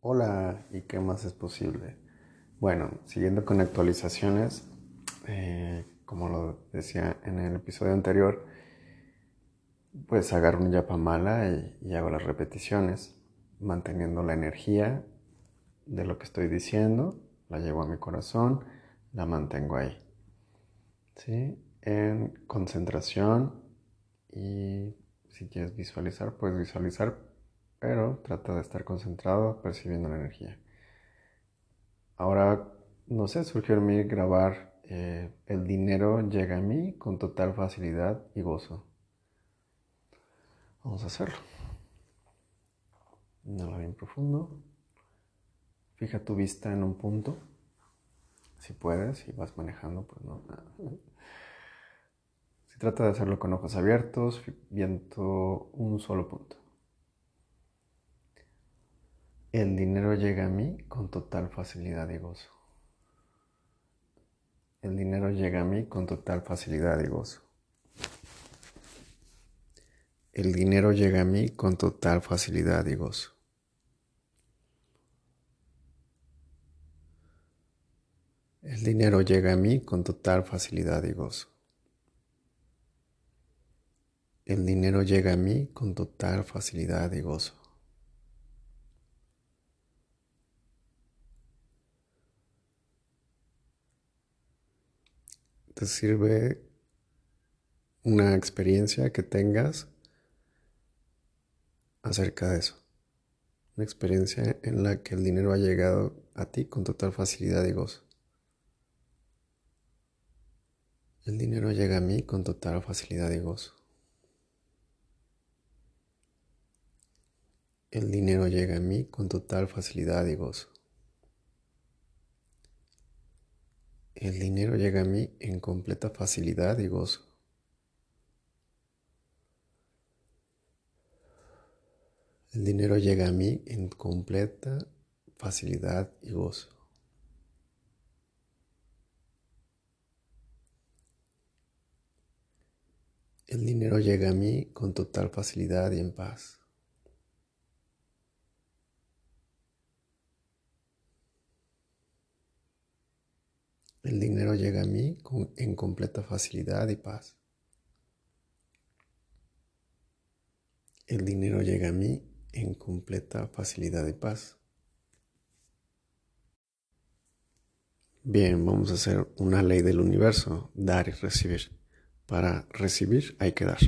Hola, ¿y qué más es posible? Bueno, siguiendo con actualizaciones, eh, como lo decía en el episodio anterior, pues agarro un yapamala y, y hago las repeticiones, manteniendo la energía de lo que estoy diciendo, la llevo a mi corazón, la mantengo ahí. ¿Sí? En concentración y si quieres visualizar, puedes visualizar pero trata de estar concentrado percibiendo la energía. Ahora, no sé, surgió en mí grabar eh, El dinero llega a mí con total facilidad y gozo. Vamos a hacerlo. Inhala bien profundo. Fija tu vista en un punto. Si puedes, si vas manejando, pues no. Si trata de hacerlo con ojos abiertos, viendo un solo punto. El dinero llega a mí con total facilidad y gozo. El dinero llega a mí con total facilidad y gozo. El dinero llega a mí con total facilidad y gozo. El dinero llega a mí con total facilidad y gozo. El dinero llega a mí con total facilidad y gozo. Te sirve una experiencia que tengas acerca de eso. Una experiencia en la que el dinero ha llegado a ti con total facilidad y gozo. El dinero llega a mí con total facilidad y gozo. El dinero llega a mí con total facilidad y gozo. El dinero llega a mí en completa facilidad y gozo. El dinero llega a mí en completa facilidad y gozo. El dinero llega a mí con total facilidad y en paz. El dinero llega a mí en completa facilidad y paz. El dinero llega a mí en completa facilidad y paz. Bien, vamos a hacer una ley del universo, dar y recibir. Para recibir hay que dar.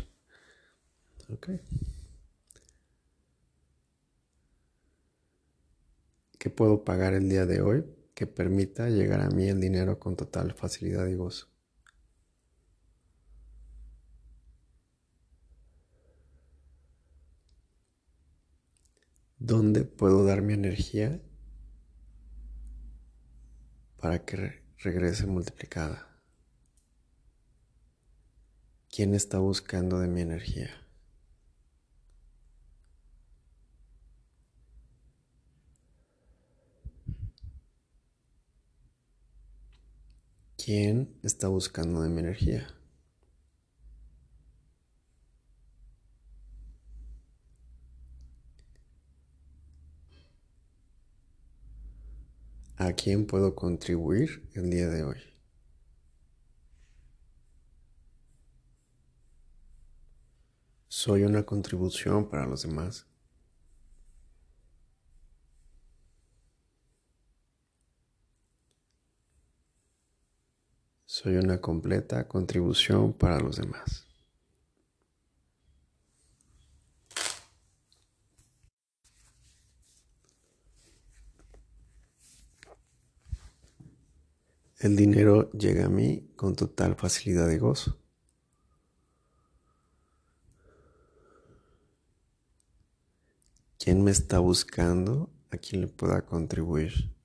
¿Qué puedo pagar el día de hoy? Que permita llegar a mí el dinero con total facilidad y gozo. ¿Dónde puedo dar mi energía para que regrese multiplicada? ¿Quién está buscando de mi energía? ¿Quién está buscando de mi energía? ¿A quién puedo contribuir el día de hoy? Soy una contribución para los demás. Soy una completa contribución para los demás. El dinero llega a mí con total facilidad y gozo. ¿Quién me está buscando? ¿A quién le pueda contribuir?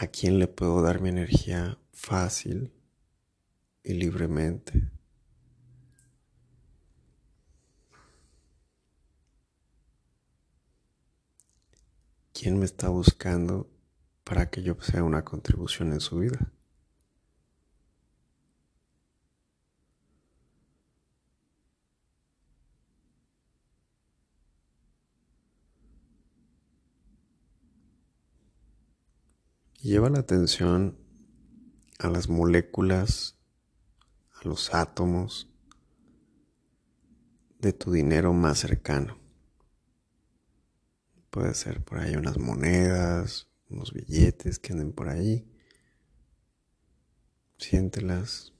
A quién le puedo dar mi energía fácil y libremente. ¿Quién me está buscando para que yo sea una contribución en su vida? Lleva la atención a las moléculas, a los átomos de tu dinero más cercano. Puede ser por ahí unas monedas, unos billetes que anden por ahí. Siéntelas.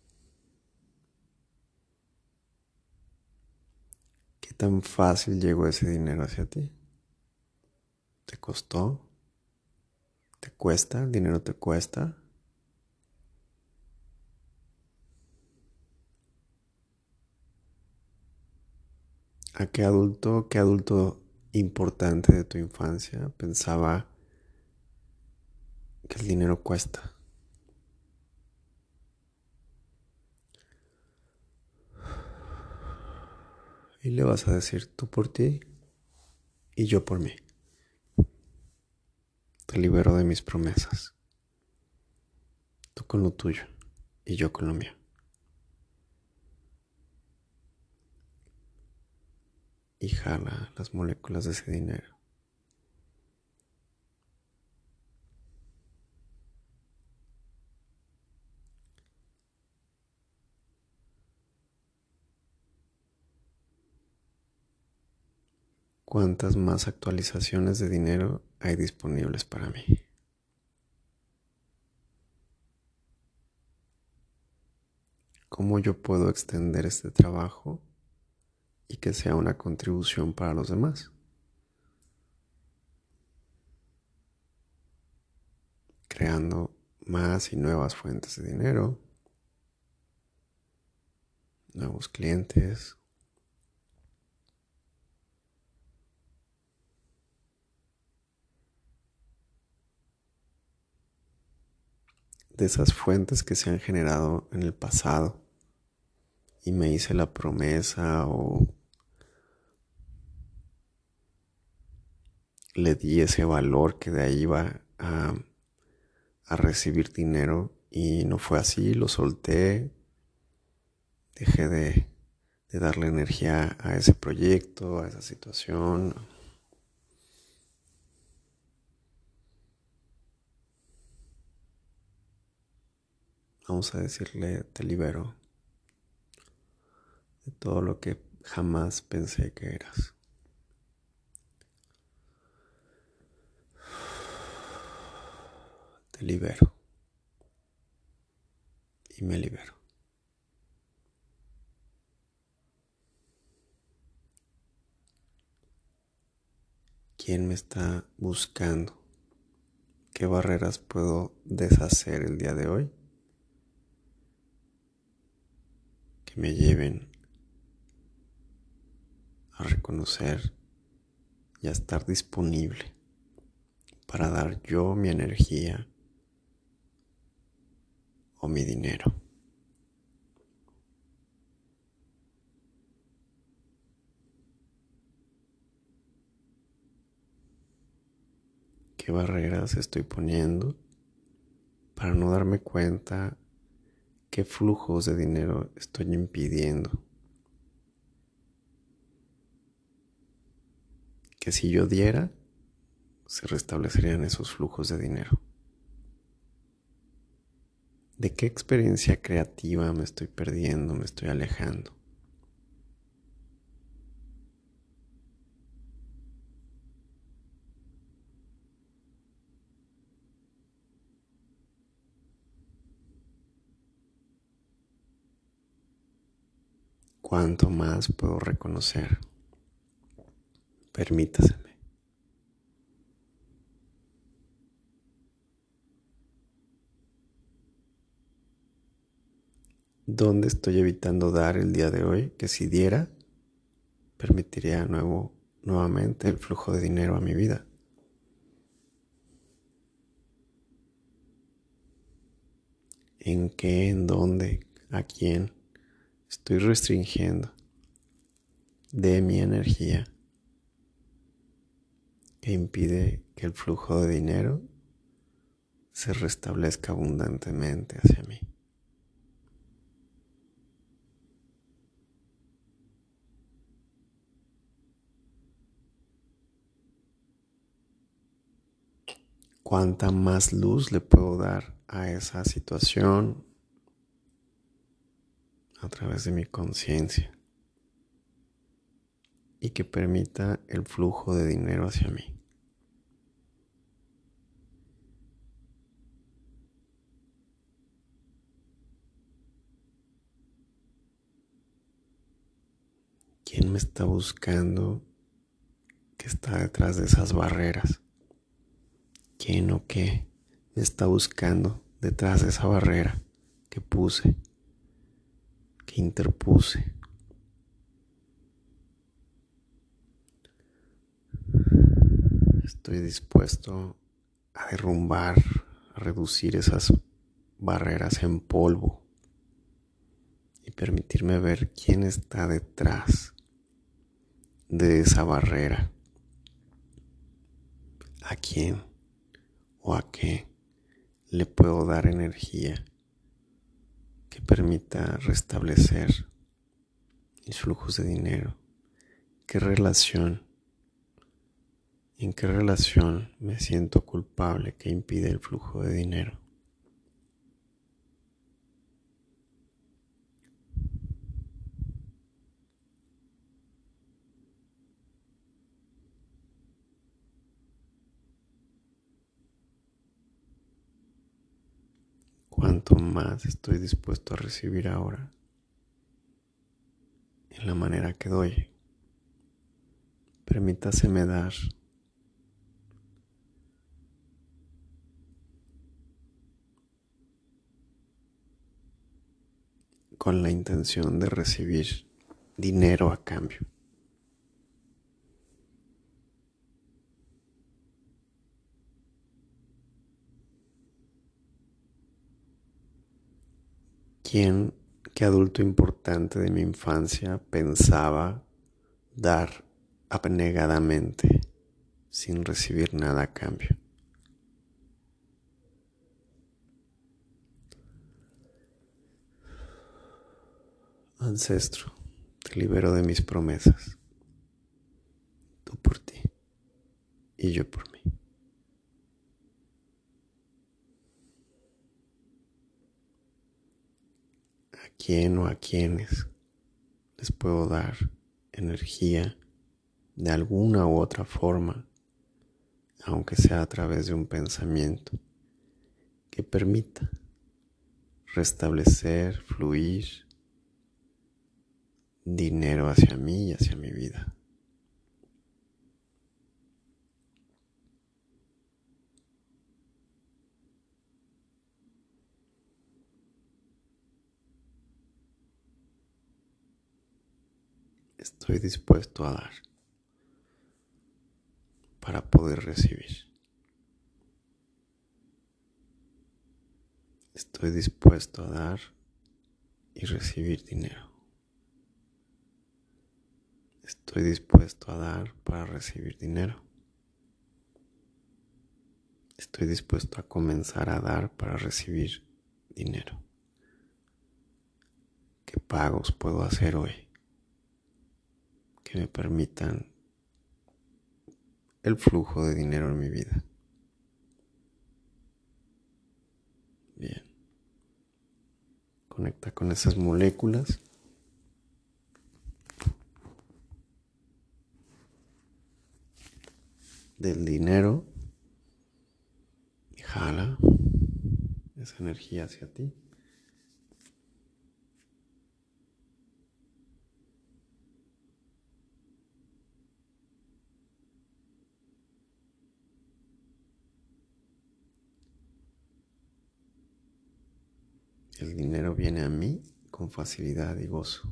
¿Qué tan fácil llegó ese dinero hacia ti? ¿Te costó? ¿Te cuesta? ¿El dinero te cuesta? ¿A qué adulto, qué adulto importante de tu infancia pensaba que el dinero cuesta? Y le vas a decir tú por ti y yo por mí. Te libero de mis promesas. Tú con lo tuyo y yo con lo mío. Y jala las moléculas de ese dinero. ¿Cuántas más actualizaciones de dinero hay disponibles para mí? ¿Cómo yo puedo extender este trabajo y que sea una contribución para los demás? Creando más y nuevas fuentes de dinero, nuevos clientes, de esas fuentes que se han generado en el pasado y me hice la promesa o le di ese valor que de ahí iba a, a recibir dinero y no fue así, lo solté, dejé de, de darle energía a ese proyecto, a esa situación. Vamos a decirle, te libero de todo lo que jamás pensé que eras. Te libero. Y me libero. ¿Quién me está buscando? ¿Qué barreras puedo deshacer el día de hoy? Que me lleven a reconocer y a estar disponible para dar yo mi energía o mi dinero. ¿Qué barreras estoy poniendo para no darme cuenta qué flujos de dinero estoy impidiendo? Que si yo diera, se restablecerían esos flujos de dinero. ¿De qué experiencia creativa me estoy perdiendo, me estoy alejando? ¿Cuánto más puedo reconocer? Permítaseme. ¿Dónde estoy evitando dar el día de hoy? Que si diera, permitiría nuevo, nuevamente el flujo de dinero a mi vida. ¿En qué? ¿En dónde? ¿A quién? Estoy restringiendo de mi energía que impide que el flujo de dinero se restablezca abundantemente hacia mí. cuánta más luz le puedo dar a esa situación a través de mi conciencia y que permita el flujo de dinero hacia mí. ¿Quién me está buscando que está detrás de esas barreras? ¿Quién o qué me está buscando detrás de esa barrera que puse, que interpuse? Estoy dispuesto a derrumbar, a reducir esas barreras en polvo y permitirme ver quién está detrás de esa barrera. ¿A quién o a qué le puedo dar energía que permita restablecer mis flujos de dinero? ¿Qué relación? ¿En qué relación me siento culpable que impide el flujo de dinero? Más estoy dispuesto a recibir ahora en la manera que doy. Permítaseme dar con la intención de recibir dinero a cambio. ¿Quién, qué adulto importante de mi infancia pensaba dar abnegadamente sin recibir nada a cambio? Ancestro, te libero de mis promesas. Tú por ti y yo por mí. Quién o a quiénes les puedo dar energía de alguna u otra forma, aunque sea a través de un pensamiento que permita restablecer, fluir dinero hacia mí y hacia mi vida. Estoy dispuesto a dar para poder recibir. Estoy dispuesto a dar y recibir dinero. Estoy dispuesto a dar para recibir dinero. Estoy dispuesto a comenzar a dar para recibir dinero. ¿Qué pagos puedo hacer hoy? Que me permitan el flujo de dinero en mi vida. Bien. Conecta con esas moléculas. del dinero y jala esa energía hacia ti. El dinero viene a mí con facilidad y gozo.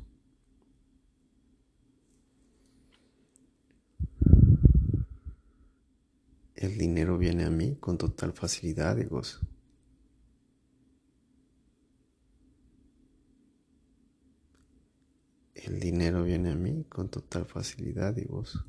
El dinero viene a mí con total facilidad y gozo. El dinero viene a mí con total facilidad y gozo.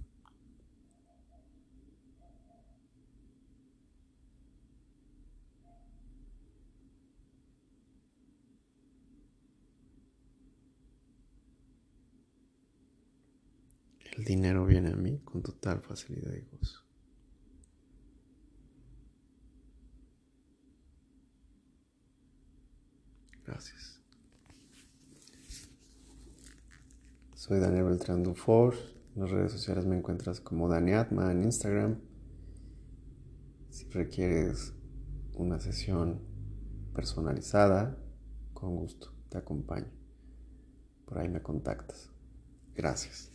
dinero viene a mí con total facilidad y gozo. Gracias. Soy Daniel Beltrán Dufour. En las redes sociales me encuentras como Daniatma en Instagram. Si requieres una sesión personalizada, con gusto te acompaño. Por ahí me contactas. Gracias.